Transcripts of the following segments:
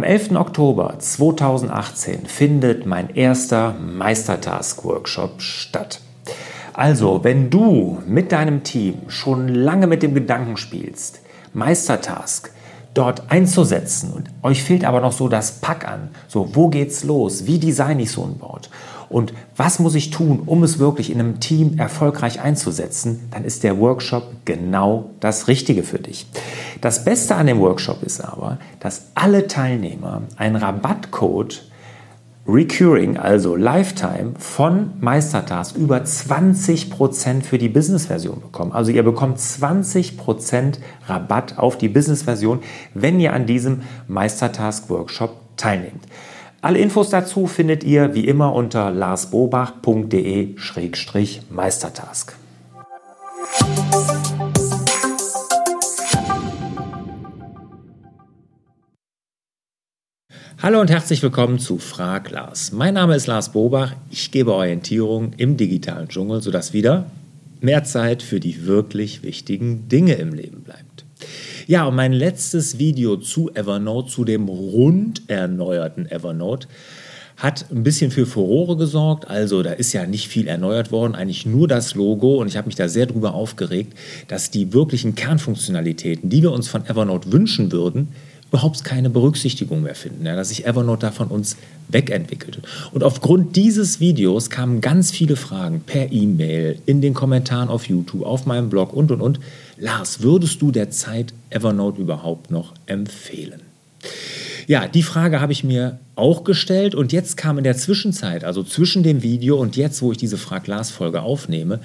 Am 11. Oktober 2018 findet mein erster Meistertask-Workshop statt. Also, wenn du mit deinem Team schon lange mit dem Gedanken spielst, Meistertask dort einzusetzen und euch fehlt aber noch so das Pack an, so wo geht's los, wie designe ich so ein Board und was muss ich tun, um es wirklich in einem Team erfolgreich einzusetzen, dann ist der Workshop genau das Richtige für dich. Das Beste an dem Workshop ist aber, dass alle Teilnehmer einen Rabattcode Recurring, also Lifetime von Meistertask über 20% für die Business-Version bekommen. Also ihr bekommt 20% Rabatt auf die Business-Version, wenn ihr an diesem Meistertask-Workshop teilnehmt. Alle Infos dazu findet ihr wie immer unter larsbobach.de-meistertask. Hallo und herzlich willkommen zu Frag Lars. Mein Name ist Lars Bobach. Ich gebe Orientierung im digitalen Dschungel, sodass wieder mehr Zeit für die wirklich wichtigen Dinge im Leben bleibt. Ja, und mein letztes Video zu Evernote, zu dem rund erneuerten Evernote, hat ein bisschen für Furore gesorgt. Also da ist ja nicht viel erneuert worden, eigentlich nur das Logo. Und ich habe mich da sehr drüber aufgeregt, dass die wirklichen Kernfunktionalitäten, die wir uns von Evernote wünschen würden, überhaupt keine Berücksichtigung mehr finden, ja, dass sich Evernote da von uns wegentwickelt. Und aufgrund dieses Videos kamen ganz viele Fragen per E-Mail, in den Kommentaren auf YouTube, auf meinem Blog und, und, und. Lars, würdest du der Zeit Evernote überhaupt noch empfehlen? Ja, die Frage habe ich mir auch gestellt und jetzt kam in der Zwischenzeit, also zwischen dem Video und jetzt, wo ich diese Frag Lars Folge aufnehme,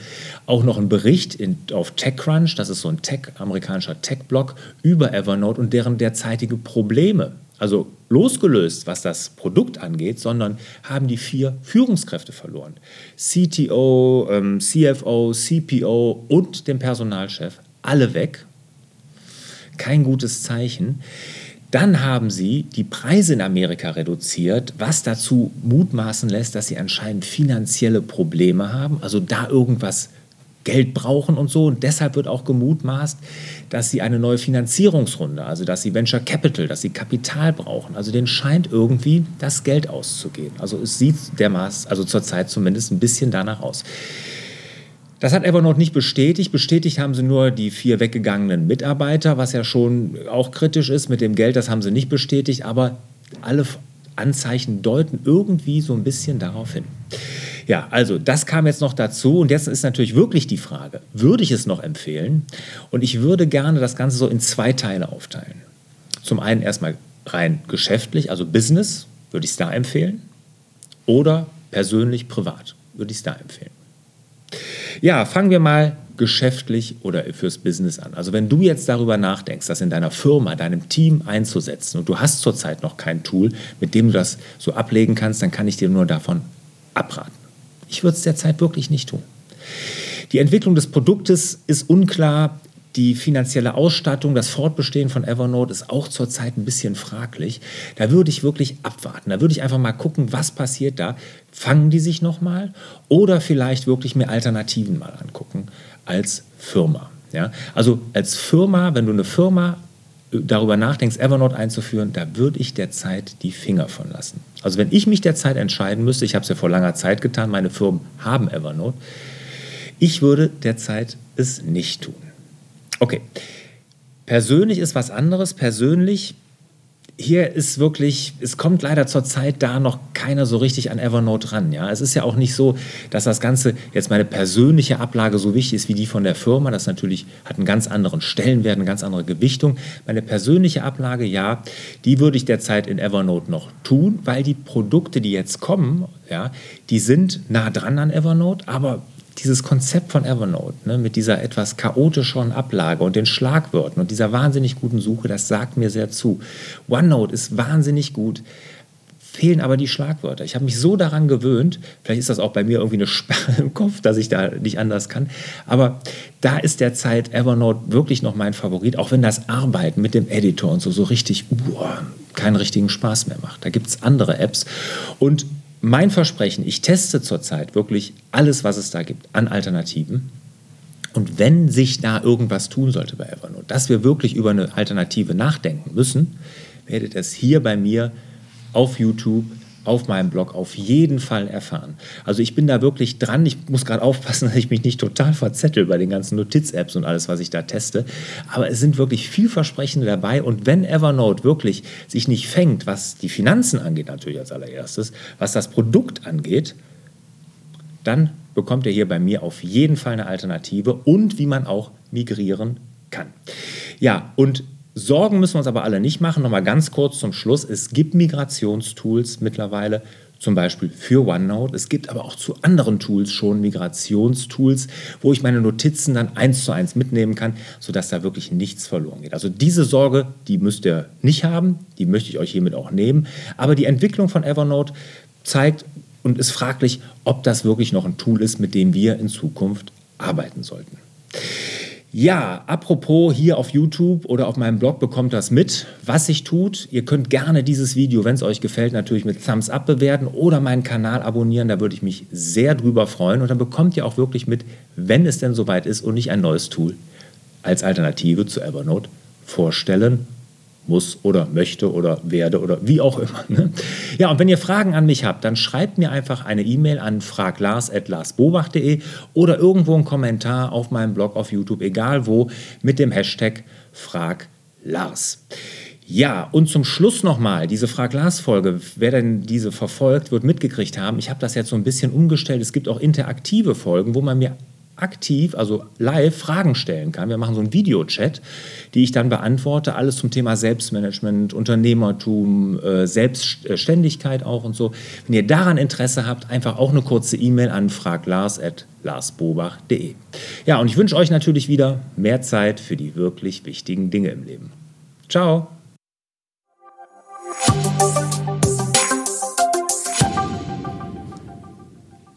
auch noch ein Bericht in, auf TechCrunch, das ist so ein Tech, amerikanischer Tech-Blog, über Evernote und deren derzeitige Probleme. Also losgelöst, was das Produkt angeht, sondern haben die vier Führungskräfte verloren. CTO, ähm, CFO, CPO und den Personalchef, alle weg. Kein gutes Zeichen. Dann haben sie die Preise in Amerika reduziert, was dazu mutmaßen lässt, dass sie anscheinend finanzielle Probleme haben, also da irgendwas Geld brauchen und so. Und deshalb wird auch gemutmaßt, dass sie eine neue Finanzierungsrunde, also dass sie Venture Capital, dass sie Kapital brauchen. Also denen scheint irgendwie das Geld auszugehen. Also es sieht dermaßen, also zurzeit zumindest ein bisschen danach aus. Das hat Evernote nicht bestätigt. Bestätigt haben sie nur die vier weggegangenen Mitarbeiter, was ja schon auch kritisch ist. Mit dem Geld, das haben sie nicht bestätigt, aber alle Anzeichen deuten irgendwie so ein bisschen darauf hin. Ja, also das kam jetzt noch dazu und jetzt ist natürlich wirklich die Frage, würde ich es noch empfehlen? Und ich würde gerne das Ganze so in zwei Teile aufteilen. Zum einen erstmal rein geschäftlich, also Business, würde ich es da empfehlen. Oder persönlich, privat, würde ich es da empfehlen. Ja, fangen wir mal geschäftlich oder fürs Business an. Also wenn du jetzt darüber nachdenkst, das in deiner Firma, deinem Team einzusetzen und du hast zurzeit noch kein Tool, mit dem du das so ablegen kannst, dann kann ich dir nur davon abraten. Ich würde es derzeit wirklich nicht tun. Die Entwicklung des Produktes ist unklar. Die finanzielle Ausstattung, das Fortbestehen von Evernote ist auch zurzeit ein bisschen fraglich. Da würde ich wirklich abwarten. Da würde ich einfach mal gucken, was passiert da. Fangen die sich nochmal oder vielleicht wirklich mir Alternativen mal angucken als Firma. Ja? Also als Firma, wenn du eine Firma äh, darüber nachdenkst, Evernote einzuführen, da würde ich derzeit die Finger von lassen. Also wenn ich mich derzeit entscheiden müsste, ich habe es ja vor langer Zeit getan, meine Firmen haben Evernote, ich würde derzeit es nicht tun. Okay. Persönlich ist was anderes. Persönlich, hier ist wirklich, es kommt leider zur Zeit da noch keiner so richtig an Evernote ran. Ja? Es ist ja auch nicht so, dass das Ganze jetzt meine persönliche Ablage so wichtig ist wie die von der Firma. Das natürlich hat einen ganz anderen Stellenwert, eine ganz andere Gewichtung. Meine persönliche Ablage, ja, die würde ich derzeit in Evernote noch tun, weil die Produkte, die jetzt kommen, ja, die sind nah dran an Evernote, aber dieses Konzept von Evernote ne, mit dieser etwas chaotischen Ablage und den Schlagwörtern und dieser wahnsinnig guten Suche, das sagt mir sehr zu. OneNote ist wahnsinnig gut, fehlen aber die Schlagwörter. Ich habe mich so daran gewöhnt, vielleicht ist das auch bei mir irgendwie eine Sperre im Kopf, dass ich da nicht anders kann, aber da ist derzeit Evernote wirklich noch mein Favorit, auch wenn das Arbeiten mit dem Editor und so so richtig uh, keinen richtigen Spaß mehr macht. Da gibt es andere Apps und mein Versprechen, ich teste zurzeit wirklich alles, was es da gibt an Alternativen. Und wenn sich da irgendwas tun sollte bei Evernote, dass wir wirklich über eine Alternative nachdenken müssen, werdet ihr es hier bei mir auf YouTube auf meinem Blog auf jeden Fall erfahren. Also ich bin da wirklich dran. Ich muss gerade aufpassen, dass ich mich nicht total verzettel bei den ganzen Notiz-Apps und alles, was ich da teste. Aber es sind wirklich vielversprechende dabei. Und wenn Evernote wirklich sich nicht fängt, was die Finanzen angeht, natürlich als allererstes, was das Produkt angeht, dann bekommt ihr hier bei mir auf jeden Fall eine Alternative und wie man auch migrieren kann. Ja, und Sorgen müssen wir uns aber alle nicht machen. Nochmal ganz kurz zum Schluss. Es gibt Migrationstools mittlerweile, zum Beispiel für OneNote. Es gibt aber auch zu anderen Tools schon Migrationstools, wo ich meine Notizen dann eins zu eins mitnehmen kann, sodass da wirklich nichts verloren geht. Also diese Sorge, die müsst ihr nicht haben, die möchte ich euch hiermit auch nehmen. Aber die Entwicklung von Evernote zeigt und ist fraglich, ob das wirklich noch ein Tool ist, mit dem wir in Zukunft arbeiten sollten. Ja, apropos hier auf YouTube oder auf meinem Blog bekommt das mit, was sich tut. Ihr könnt gerne dieses Video, wenn es euch gefällt, natürlich mit Thumbs up bewerten oder meinen Kanal abonnieren. Da würde ich mich sehr drüber freuen. Und dann bekommt ihr auch wirklich mit, wenn es denn soweit ist und nicht ein neues Tool als Alternative zu Evernote vorstellen muss oder möchte oder werde oder wie auch immer. Ne? Ja, und wenn ihr Fragen an mich habt, dann schreibt mir einfach eine E-Mail an fraglars.larsbobach.de oder irgendwo einen Kommentar auf meinem Blog auf YouTube, egal wo, mit dem Hashtag fraglars. Ja, und zum Schluss nochmal, diese Frag-Lars-Folge, wer denn diese verfolgt, wird mitgekriegt haben. Ich habe das jetzt so ein bisschen umgestellt. Es gibt auch interaktive Folgen, wo man mir aktiv, also live Fragen stellen kann. Wir machen so einen Videochat, die ich dann beantworte. Alles zum Thema Selbstmanagement, Unternehmertum, äh, Selbstständigkeit auch und so. Wenn ihr daran Interesse habt, einfach auch eine kurze E-Mail an fraglars.larsbobach.de. Ja, und ich wünsche euch natürlich wieder mehr Zeit für die wirklich wichtigen Dinge im Leben. Ciao!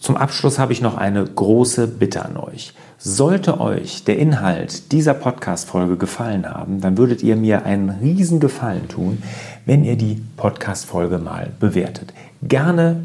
Zum Abschluss habe ich noch eine große Bitte an euch. Sollte euch der Inhalt dieser Podcast-Folge gefallen haben, dann würdet ihr mir einen riesen Gefallen tun, wenn ihr die Podcast-Folge mal bewertet. Gerne